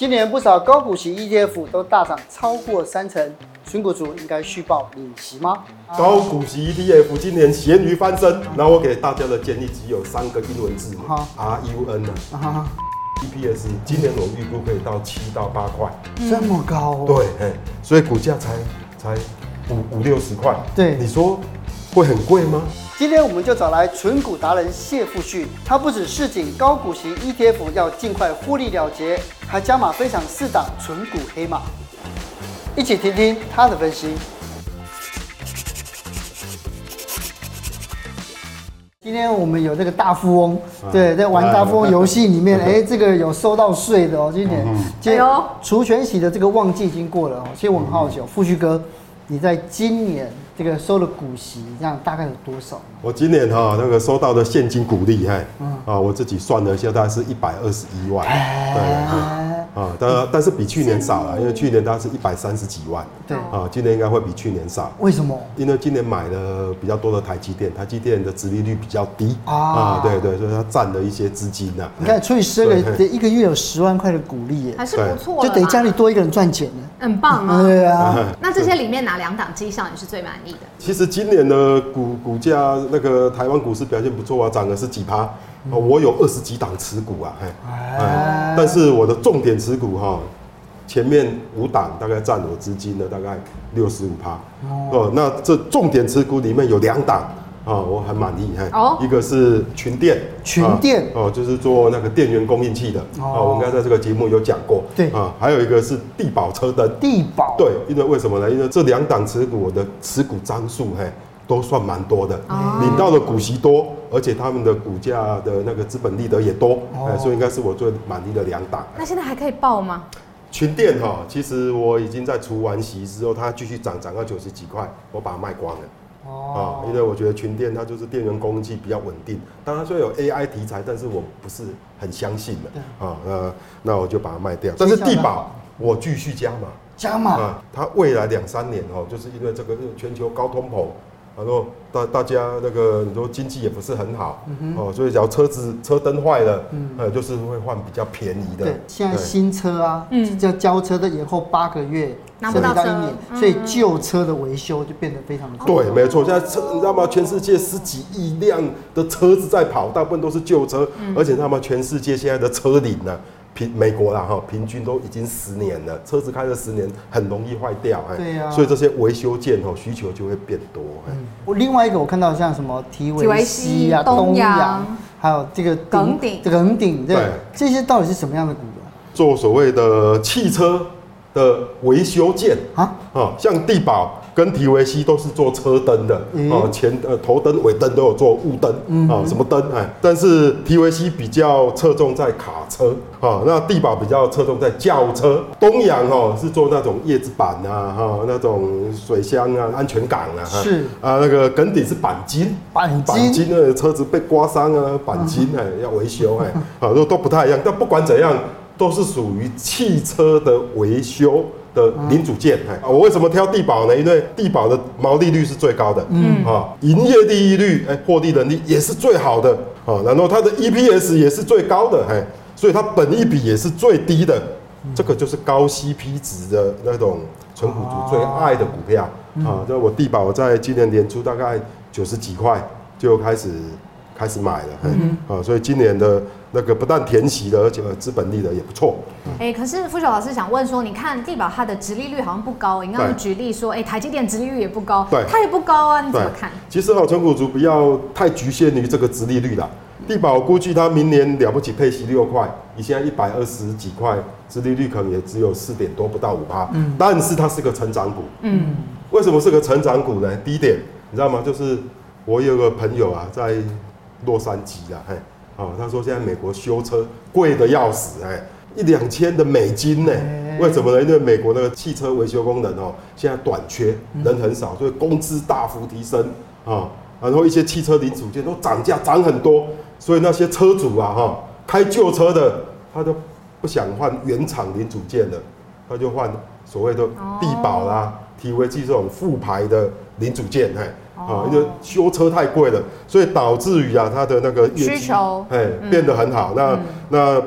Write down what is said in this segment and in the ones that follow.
今年不少高股息 ETF 都大涨超过三成，存股族应该续报领息吗？高股息 ETF 今年咸鱼翻身，那我给大家的建议只有三个英文字：R U N 啊。EPS 今年我预估可以到七到八块，这么高哦？对，所以股价才才五五六十块。对，你说会很贵吗？今天我们就找来存股达人谢富旭，他不只示警高股息 ETF 要尽快获利了结，还加码分享四档存股黑马，一起听听他的分析。今天我们有这个大富翁，对，在玩大富翁游戏里面，哎，这个有收到税的哦。今年，今除权息的这个旺季已经过了哦。其实我很好奇哦，富旭哥，你在今年这个收的股息，这样大概有多少？我今年哈那个收到的现金股利，嘿，啊，我自己算了一下，大概是一百二十一万，对。啊，但但是比去年少了，因为去年它是一百三十几万，对，啊，今年应该会比去年少。为什么？因为今年买了比较多的台积电，台积电的殖利率比较低。啊，对对，所以它占了一些资金呐。你看，除以十二个，得一个月有十万块的股利耶，还是不错，就等于家里多一个人赚钱呢，很棒啊。对啊，那这些里面哪两档绩效你是最满意的？其实今年的股股价，那个台湾股市表现不错啊，涨了是几趴。我有二十几档持股啊，哎，但是我的重点持股哈，前面五档大概占我资金的大概六十五趴。哦，那这重点持股里面有两档啊，我很满意，哦，一个是群电，群电。哦，就是做那个电源供应器的，哦，我们刚才在这个节目有讲过，对。啊，还有一个是地保车灯，地保，对，因为为什么呢？因为这两档持股我的持股张数，嘿。都算蛮多的，领到的股息多，而且他们的股价的那个资本利得也多，哎，所以应该是我最满意的两档。那现在还可以报吗？群电哈，其实我已经在除完息之后，它继续涨，涨到九十几块，我把它卖光了。哦，因为我觉得群电它就是电源供应器比较稳定，当然说有 AI 题材，但是我不是很相信的。啊，那那我就把它卖掉。但是地宝我继续加码，加码啊，它未来两三年哦，就是因为这个全球高通膨。然后大大家那个你说经济也不是很好，嗯、哦，所以只要车子车灯坏了，嗯，呃，就是会换比较便宜的。对，现在新车啊，嗯，叫交车的延后八个月，拿不到一年，所以旧车的维修就变得非常的对，没错。现在车你知道吗？全世界十几亿辆的车子在跑，大部分都是旧车，嗯、而且他们全世界现在的车龄呢？平美国啦哈，平均都已经十年了，车子开了十年很容易坏掉，对呀，所以这些维修件哦需求就会变多。我另外一个我看到像什么提维西啊、东洋，还有这个耿鼎、耿鼎，对，这些到底是什么样的股？做所谓的汽车的维修件啊，啊，像帝宝。跟提维西都是做车灯的啊，前呃头灯、尾灯都有做雾灯啊，什么灯哎？但是提维西比较侧重在卡车啊，那地宝比较侧重在轿车。东阳哦是做那种叶子板啊，哈，那种水箱啊、安全杆啊，是啊，那个耿鼎是钣金，鈑鈑金的车子被刮伤啊，钣金哎要维修哎，啊都都不太一样，但不管怎样都是属于汽车的维修。的零组件，哎，我为什么挑地保呢？因为地保的毛利率是最高的，嗯，啊，营业利益率，哎，获利能力也是最好的，啊，然后它的 EPS 也是最高的，哎，所以它本益比也是最低的，这个就是高 CP 值的那种纯股族最爱的股票，啊，那我地保在今年年初大概九十几块就开始开始买了，嗯，啊，所以今年的。那个不但填息了，而且资本利的也不错。哎、欸，可是富雪老师想问说，你看地保它的殖利率好像不高，你刚刚举例说，哎、欸，台积电殖利率也不高，对，它也不高啊，你怎么看？其实好，存股族不要太局限于这个殖利率啦。地保我估计它明年了不起配息六块，你现在一百二十几块，殖利率可能也只有四点多，不到五趴。嗯，但是它是个成长股。嗯，为什么是个成长股呢？第一点，你知道吗？就是我有个朋友啊，在洛杉矶啊，嘿。哦，他说现在美国修车贵的要死，哎，一两千的美金呢？为什么呢？因为美国那个汽车维修工人哦，现在短缺，人很少，所以工资大幅提升啊。然后一些汽车零组件都涨价涨很多，所以那些车主啊，哈，开旧车的他都不想换原厂零组件了，他就换所谓的地保啦、提维西这种副牌的零组件，哎。啊，因为修车太贵了，所以导致于啊，它的那个需求，哎，变得很好。那那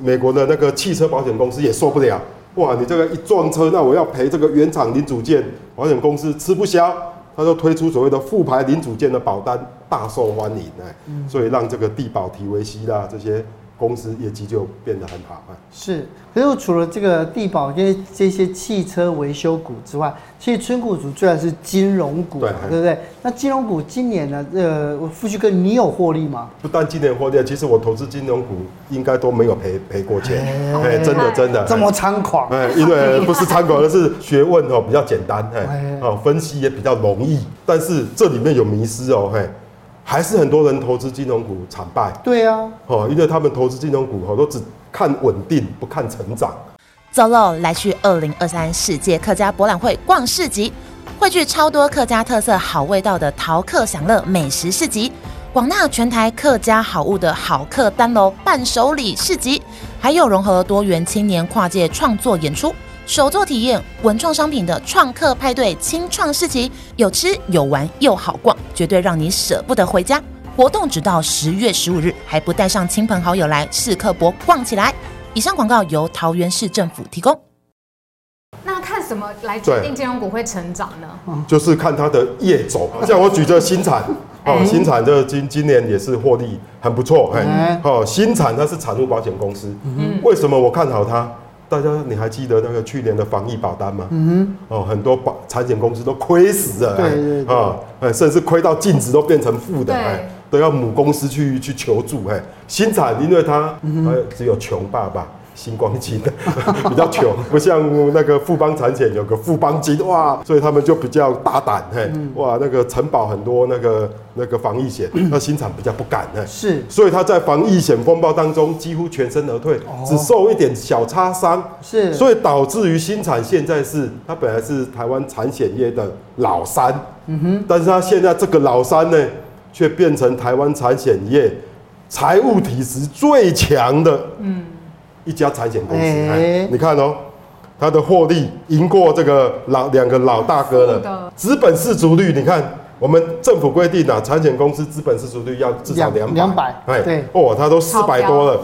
美国的那个汽车保险公司也受不了，哇，你这个一撞车，那我要赔这个原厂零组件，保险公司吃不消，他就推出所谓的复牌零组件的保单，大受欢迎哎，所以让这个地保、提维西啦这些。公司业绩就变得很好啊。是，可是除了这个地保这些这些汽车维修股之外，其实村股族最然是金融股，对，对不对？那金融股今年呢？呃，富旭哥，你有获利吗？不但今年获利，其实我投资金融股应该都没有赔赔过钱，哎，真的真的。这么猖狂？哎，因为不是猖狂，而是学问哦比较简单，哎，哦分析也比较容易，但是这里面有迷失哦，嘿。还是很多人投资金融股惨败。对啊，哦，因为他们投资金融股，哦，都只看稳定，不看成长。走喽，来去二零二三世界客家博览会逛市集，汇聚超多客家特色好味道的淘客享乐美食市集，广纳全台客家好物的好客丹楼伴手礼市集，还有融合多元青年跨界创作演出。手作体验、文创商品的创客派对、清创市集，有吃有玩又好逛，绝对让你舍不得回家。活动直到十月十五日，还不带上亲朋好友来试客博逛起来。以上广告由桃园市政府提供。那看什么来决定金融股会成长呢？就是看它的业种。像我举这新产，哦，新产这今今年也是获利很不错，哎，哦，新产它是产物保险公司，嗯，为什么我看好它？大家你还记得那个去年的防疫保单吗？嗯哼，哦，很多保产险公司都亏死了，对对对，啊，甚至亏到净值都变成负的，哎，都要母公司去去求助，哎，新产因为它只有穷爸爸。新光金 比较穷，不像那个富邦产险有个富邦金哇，所以他们就比较大胆嘿，哇，那个承保很多那个那个防疫险，那新产比较不敢嘿，是，所以他在防疫险风暴当中几乎全身而退，只受一点小擦伤，是，所以导致于新产现在是他本来是台湾产险业的老三，嗯哼，但是他现在这个老三呢，却变成台湾产险业财务体质最强的，嗯。一家财险公司，欸、你看哦，它的获利赢过这个老两个老大哥了。资本市足率，你看我们政府规定啊，产险公司资本市足率要至少两两百，哎，对，哦，它都四百多了。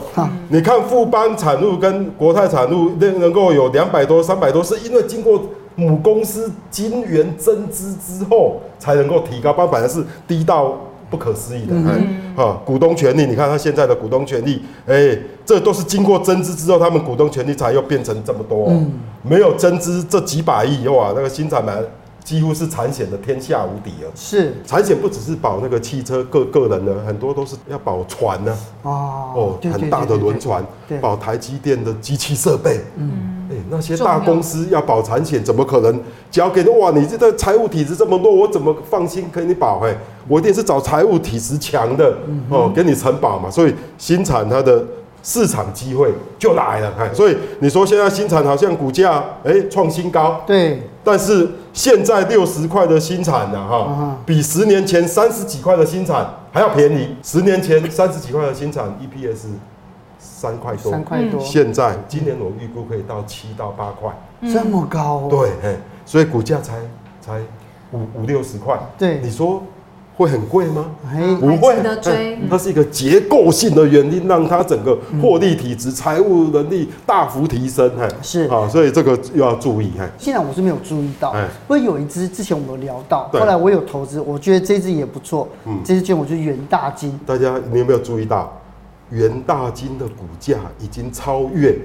你看富邦产物跟国泰产物能能够有两百多、三百多，是因为经过母公司金元增资之后才能够提高，不然本来是低到。不可思议的，嗯、哎，哈，股东权利，你看他现在的股东权利，哎，这都是经过增资之后，他们股东权利才又变成这么多，嗯、没有增资这几百亿，哇，那个新产板几乎是产险的天下无敌了。是，产险不只是保那个汽车个个人的，很多都是要保船呢、啊，哦，哦，很大的轮船，保台积电的机器设备，嗯。欸、那些大公司要保产险，怎么可能交给你？哇，你这个财务体质这么弱，我怎么放心给你保？嘿，我一定是找财务体质强的哦，给你承保嘛。所以新产它的市场机会就来了。哎，所以你说现在新产好像股价哎创新高，对，但是现在六十块的新产呢，哈，比十年前三十几块的新产还要便宜。十年前三十几块的新产 EPS。三块多，三块多。现在今年我预估可以到七到八块，嗯、这么高、哦？对，所以股价才才五五六十块。对，你说会很贵吗？不会。它是一个结构性的原因，让它整个获利体质、财务能力大幅提升。是啊，所以这个又要注意。现在我是没有注意到，不过有一只之前我们有聊到，后来我有投资，我觉得这支也不错。嗯，这支券我就元大金。大家你有没有注意到？元大金的股价已经超越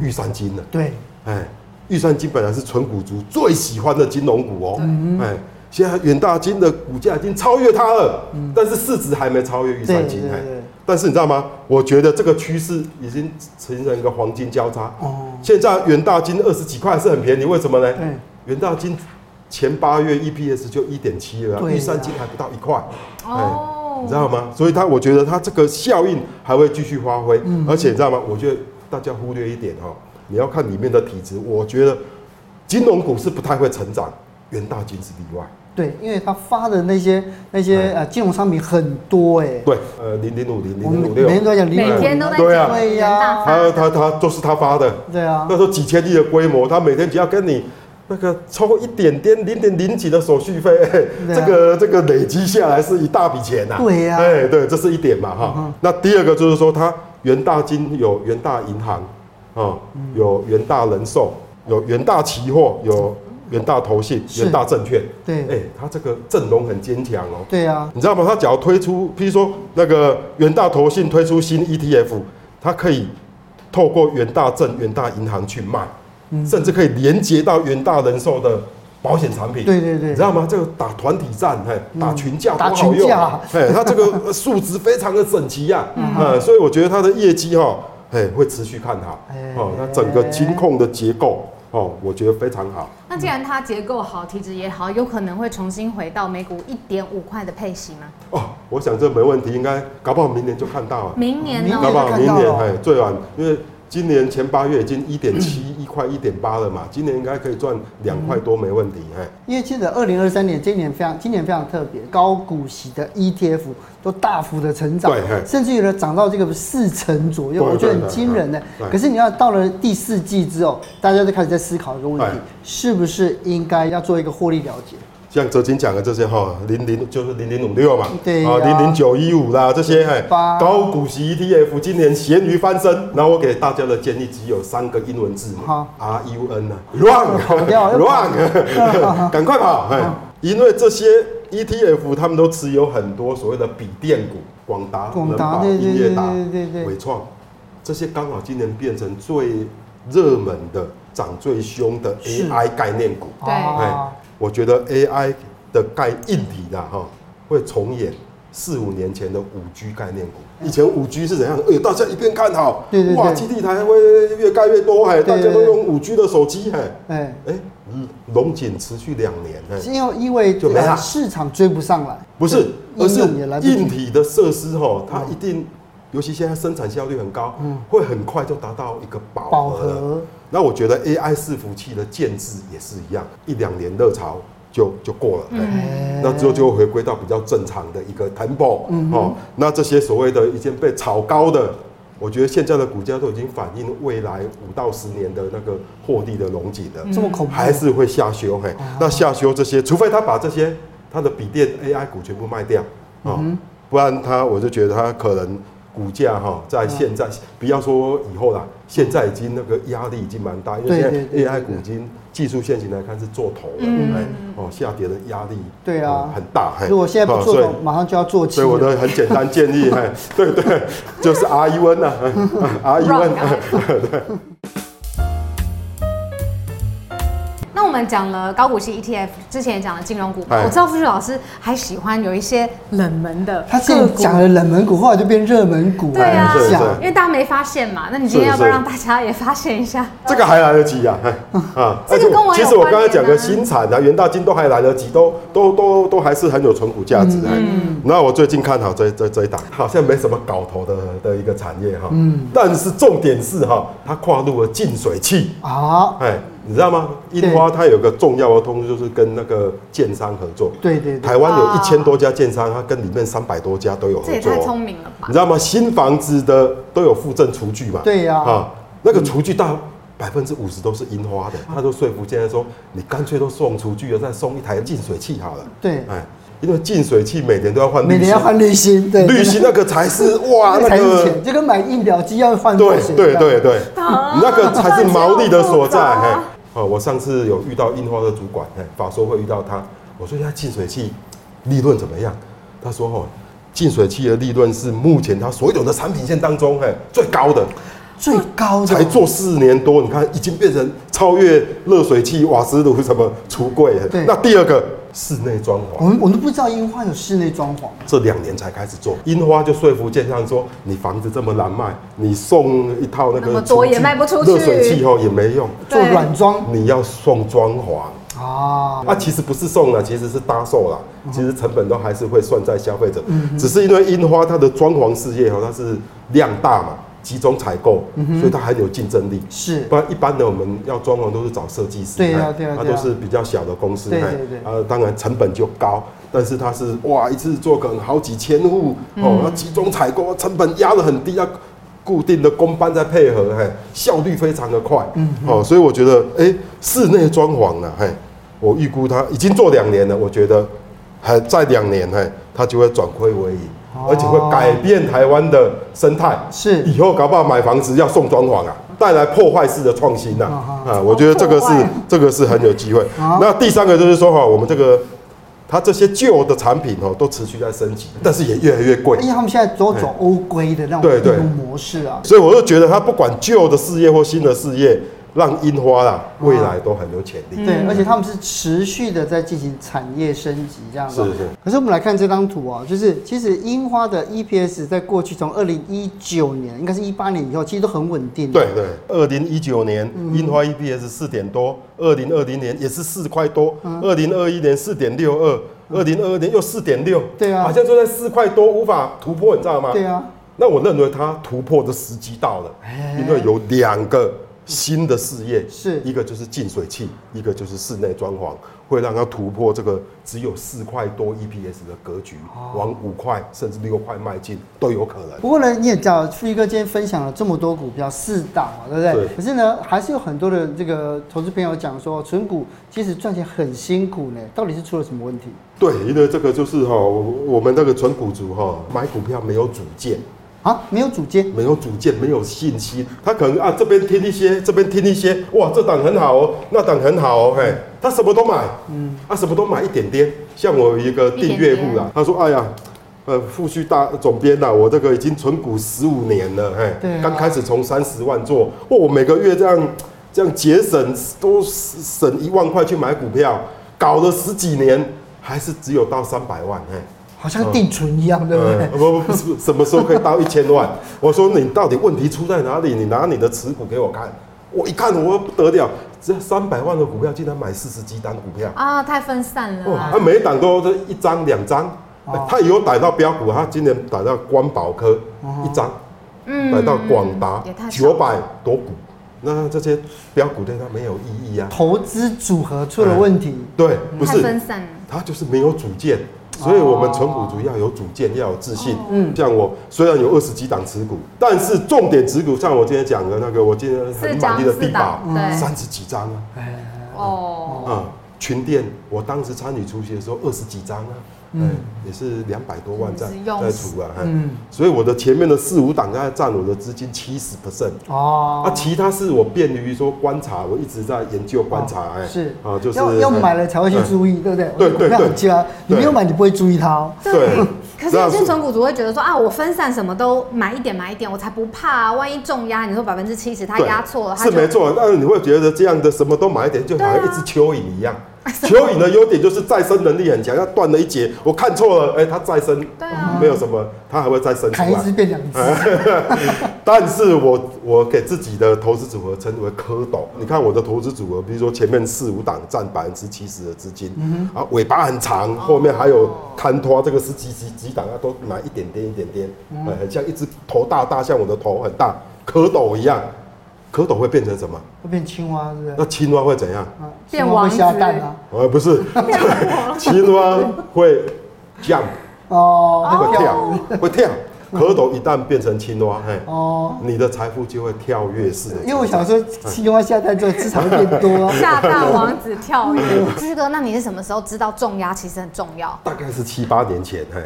玉山金了。对，哎，玉山金本来是纯股族最喜欢的金融股哦。哎，现在远大金的股价已经超越它了，但是市值还没超越玉山金。哎，但是你知道吗？我觉得这个趋势已经形成一个黄金交叉。哦，现在远大金二十几块是很便宜，为什么呢？远大金前八月 EPS 就一点七了，玉山金还不到一块。哦。你知道吗？所以它，我觉得它这个效应还会继续发挥，嗯、而且你知道吗？我觉得大家忽略一点哈，你要看里面的体质。我觉得金融股是不太会成长，元大金是例外。对，因为他发的那些那些呃金融商品很多哎。对，呃零零五零零零五六，每天都在讲，每天都在讲。对呀，他他他都是他发的。对啊，那时候几千亿的规模，他每天只要跟你。那个抽一点点零点零几的手续费，啊、这个这个累积下来是一大笔钱呐。对呀，哎，对，这是一点嘛哈。嗯、那第二个就是说，它元大金有元大银行啊，有元大人寿，有元大期货，有元大投信，远大证券。对，哎，它这个阵容很坚强哦。对啊，你知道吗？它只要推出，譬如说那个远大投信推出新 ETF，它可以透过远大证、远大银行去卖，甚至可以连接到远大人寿的。保险产品，对对对，你知道吗？这个打团体战，嘿，打群架，打群架，嘿，它这个数值非常的整齐呀，嗯，所以我觉得它的业绩哈，嘿，会持续看好，哦，它整个金控的结构，哦，我觉得非常好。那既然它结构好，体质也好，有可能会重新回到每股一点五块的配息吗？哦，我想这没问题，应该搞不好明年就看到了。明年呢？搞不好明年，哎，最晚，因为。今年前八月已经一点七一块一点八了嘛，今年应该可以赚两块多没问题。哎，因为记得二零二三年今年非常今年非常特别，高股息的 ETF 都大幅的成长，对，甚至有的涨到这个四成左右，我觉得很惊人的。可是你要到了第四季之后，大家都开始在思考一个问题，是不是应该要做一个获利了结？像哲金讲的这些哈，零零就是零零五六嘛，对啊，零零九一五啦，这些哎，高股息 ETF 今年咸鱼翻身，然后我给大家的建议只有三个英文字母，R U N 啊，Run，Run，赶快跑，哎，因为这些 ETF 他们都持有很多所谓的笔电股，广达、能宝、英业达、伟创，这些刚好今年变成最热门的、涨最凶的 AI 概念股，对，哎。我觉得 AI 的概硬体的哈，会重演四五年前的五 G 概念股。以前五 G 是怎样？哎，大家一片看好，哇，基地台会越盖越多，哎，大家都用五 G 的手机，哎，哎，嗯，龙井持续两年，哎，因为因为就没了，市场追不上来，不是，而是硬体的设施哈，它一定，尤其现在生产效率很高，嗯，会很快就达到一个饱和。那我觉得 AI 伺服器的建制也是一样，一两年热潮就就过了，嗯、那之后就会回归到比较正常的一个 tempo、嗯、哦。那这些所谓的已经被炒高的，我觉得现在的股价都已经反映未来五到十年的那个获利的荣景的，这么恐怖，还是会下修嘿。嗯、那下修这些，除非他把这些他的笔电 AI 股全部卖掉啊，不然他我就觉得他可能。股价哈，在现在不要说以后啦，现在已经那个压力已经蛮大，因为现在 AI 股已经技术现型来看是做头了，哎，哦，下跌的压力对啊。很大，如果现在不做头，马上就要做起。所以我的很简单建议，哎，对对，就是 R E N 呐，R E N，对。们讲了高股息 ETF，之前也讲了金融股。我知道富旭老师还喜欢有一些冷门的，他现在讲了冷门股，后来就变热门股。对啊，因为大家没发现嘛。那你今天要不要让大家也发现一下？这个还来得及呀，啊，这个跟我其实我刚才讲的新产啊，元大金都还来得及，都都都都还是很有存股价值。嗯，那我最近看好这这这一档，好像没什么搞头的的一个产业哈。嗯，但是重点是哈，它跨入了净水器啊，哎。你知道吗？樱花它有个重要的通知，就是跟那个建商合作。对对，台湾有一千多家建商，它跟里面三百多家都有合作。这也太聪明了吧！你知道吗？新房子的都有附赠厨具嘛？对呀。啊，那个厨具大百分之五十都是樱花的，他就说服现在说，你干脆都送厨具了，再送一台净水器好了。对，哎。因为净水器每年都要换，每年要换滤芯，对，滤芯那个才是哇，那个就跟买印表机要换。对对对对，那个才是毛利的所在。嘿，哦，我上次有遇到印花的主管，嘿，法说会遇到他，我说：“他净水器利润怎么样？”他说：“哦，净水器的利润是目前他所有的产品线当中，嘿，最高的，最高的。”才做四年多，你看已经变成超越热水器、瓦斯炉什么橱柜。对，那第二个。室内装潢，我们我都不知道樱花有室内装潢，这两年才开始做。樱花就说服建商说，你房子这么难卖，你送一套那个那么多也卖不出去，热水器后也没用，做软装，你要送装潢。啊。啊，其实不是送了，其实是搭售了，其实成本都还是会算在消费者，只是因为樱花它的装潢事业哦，它是量大嘛。集中采购，所以它很有竞争力。是，不然一般的我们要装潢都是找设计师，对啊，对啊，它都是比较小的公司，对对对。啊，当然成本就高，但是它是哇，一次做可能好几千户哦，要集中采购，成本压得很低，要固定的工班在配合，嘿，效率非常的快。嗯，哦，所以我觉得，哎，室内装潢呢，嘿，我预估它已经做两年了，我觉得还在两年，嘿，它就会转亏为盈。而且会改变台湾的生态。是，以后搞不好买房子要送装潢啊，带来破坏式的创新呐。啊，我觉得这个是这个是很有机会。那第三个就是说哈，我们这个。它这些旧的产品哦，都持续在升级，但是也越来越贵。因为他们现在都走欧规的那种运作模式啊，所以我就觉得，它不管旧的事业或新的事业。让樱花啦，未来都很有潜力。对，而且他们是持续的在进行产业升级，这样子。是是。可是我们来看这张图啊，就是其实樱花的 EPS 在过去从二零一九年，应该是一八年以后，其实都很稳定。对对。二零一九年樱花 EPS 四点多，二零二零年也是四块多，二零二一年四点六二，二零二二年又四点六。对啊。好像就在四块多，无法突破，你知道吗？对啊。那我认为它突破的时机到了，因为有两个。新的事业是一个就是净水器，一个就是室内装潢，会让它突破这个只有四块多 EPS 的格局，往五块甚至六块迈进都有可能。不过呢，你也知道，富一哥今天分享了这么多股票四档嘛，对不对？对。可是呢，还是有很多的这个投资朋友讲说，存股其实赚钱很辛苦呢，到底是出了什么问题？对，因为这个就是哈，我们那个存股族哈，买股票没有主见。啊，没有主见，没有主见，没有信心。他可能啊，这边听一些，这边听一些，哇，这档很好哦，那档很好哦，嘿，他什么都买，嗯，啊，什么都买一点点。像我有一个订阅户啦，他说，哎呀，呃，富旭大总编呐，我这个已经存股十五年了，嘿，对，刚开始从三十万做，我每个月这样这样节省都省一万块去买股票，搞了十几年，还是只有到三百万，嘿。好像定存一样，对不对？不不不，是什么时候可以到一千万？我说你到底问题出在哪里？你拿你的持股给我看。我一看，我不得了，只要三百万的股票，竟然买四十几档股票啊！太分散了。他每一档都是一张两张，他以后逮到标股，他今年逮到光宝科一张，嗯逮到广达九百多股，那这些标股对他没有意义啊。投资组合出了问题，对，不是分散，他就是没有主见。所以，我们纯股族要有主见，要有自信。嗯，像我虽然有二十几档持股，但是重点持股，像我今天讲的那个，我今天很满意的地保，三十几张啊。哦。嗯，群电，我当时参与出席的时候，二十几张啊。嗯，也是两百多万在在出啊，嗯，所以我的前面的四五档大概占我的资金七十 percent 哦，啊，其他是我便于说观察，我一直在研究观察，哎，是。啊，就是要要买了才会去注意，对不对？对对对，你没有买，你不会注意它哦。对，可是有些存股族会觉得说啊，我分散什么都买一点买一点，我才不怕啊，万一重压，你说百分之七十，他压错了，是没错，但是你会觉得这样的什么都买一点，就好像一只蚯蚓一样。蚯蚓的优点就是再生能力很强，要断了一截，我看错了，哎、欸，它再生，对啊，没有什么，它还会再生出来，一只变两只。但是我我给自己的投资组合称为蝌蚪，你看我的投资组合，比如说前面四五档占百分之七十的资金，嗯、啊，尾巴很长，后面还有看拖，这个是几几几档啊，都买一点点一点点，嗯、很像一只头大大，像我的头很大，蝌蚪一样。蝌蚪会变成什么？会变青蛙，是不是？那青蛙会怎样？变王子。会下蛋啊？呃，不是，青蛙会 jump，哦，会跳，会跳。蝌蚪一旦变成青蛙，嘿，哦，你的财富就会跳跃式的。因为我想说，青蛙下蛋之后资产会变多。下蛋王子跳跃。旭哥，那你是什么时候知道重压其实很重要？大概是七八年前，嘿。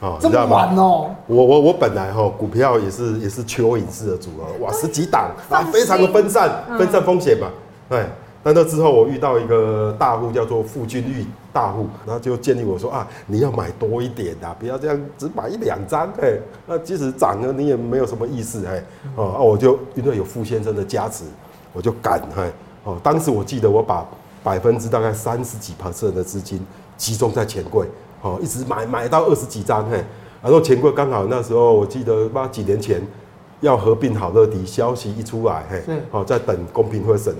哦，这么晚哦！我我我本来哈股票也是也是蚯蚓式的组合，哇，十几档啊，非常的分散，分散风险嘛。哎，但那之后我遇到一个大户叫做傅君玉大户，然后就建议我说啊，你要买多一点的，不要这样只买一两张，哎，那即使涨了你也没有什么意思，哎，哦，我就因为有傅先生的加持，我就敢，哎，哦，当时我记得我把百分之大概三十几 percent 的资金集中在钱柜。哦，一直买买到二十几张嘿，然后钱柜刚好那时候我记得八几年前要合并好乐迪，消息一出来嘿，好，哦，在等公平会审，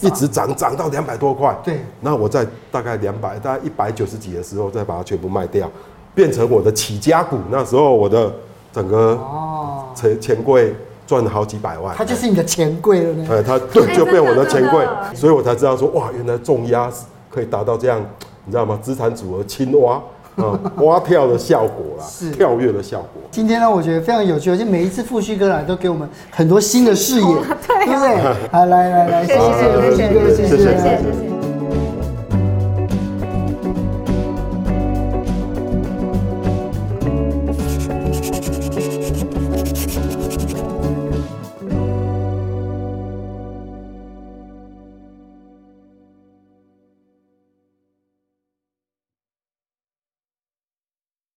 一直涨涨到两百多块，对，那我在大概两百大概一百九十几的时候再把它全部卖掉，变成我的起家股，那时候我的整个哦。钱钱柜赚了好几百万，它就是你的钱柜了呢，哎，它对就变我的钱柜，所以我才知道说哇，原来重压可以达到这样，你知道吗？资产组合青蛙。嗯，蛙跳的效果啦，是跳跃的效果。今天呢，我觉得非常有趣，而且每一次富旭哥来都给我们很多新的视野，对不对？好，来来来，谢谢富旭哥，谢谢谢谢。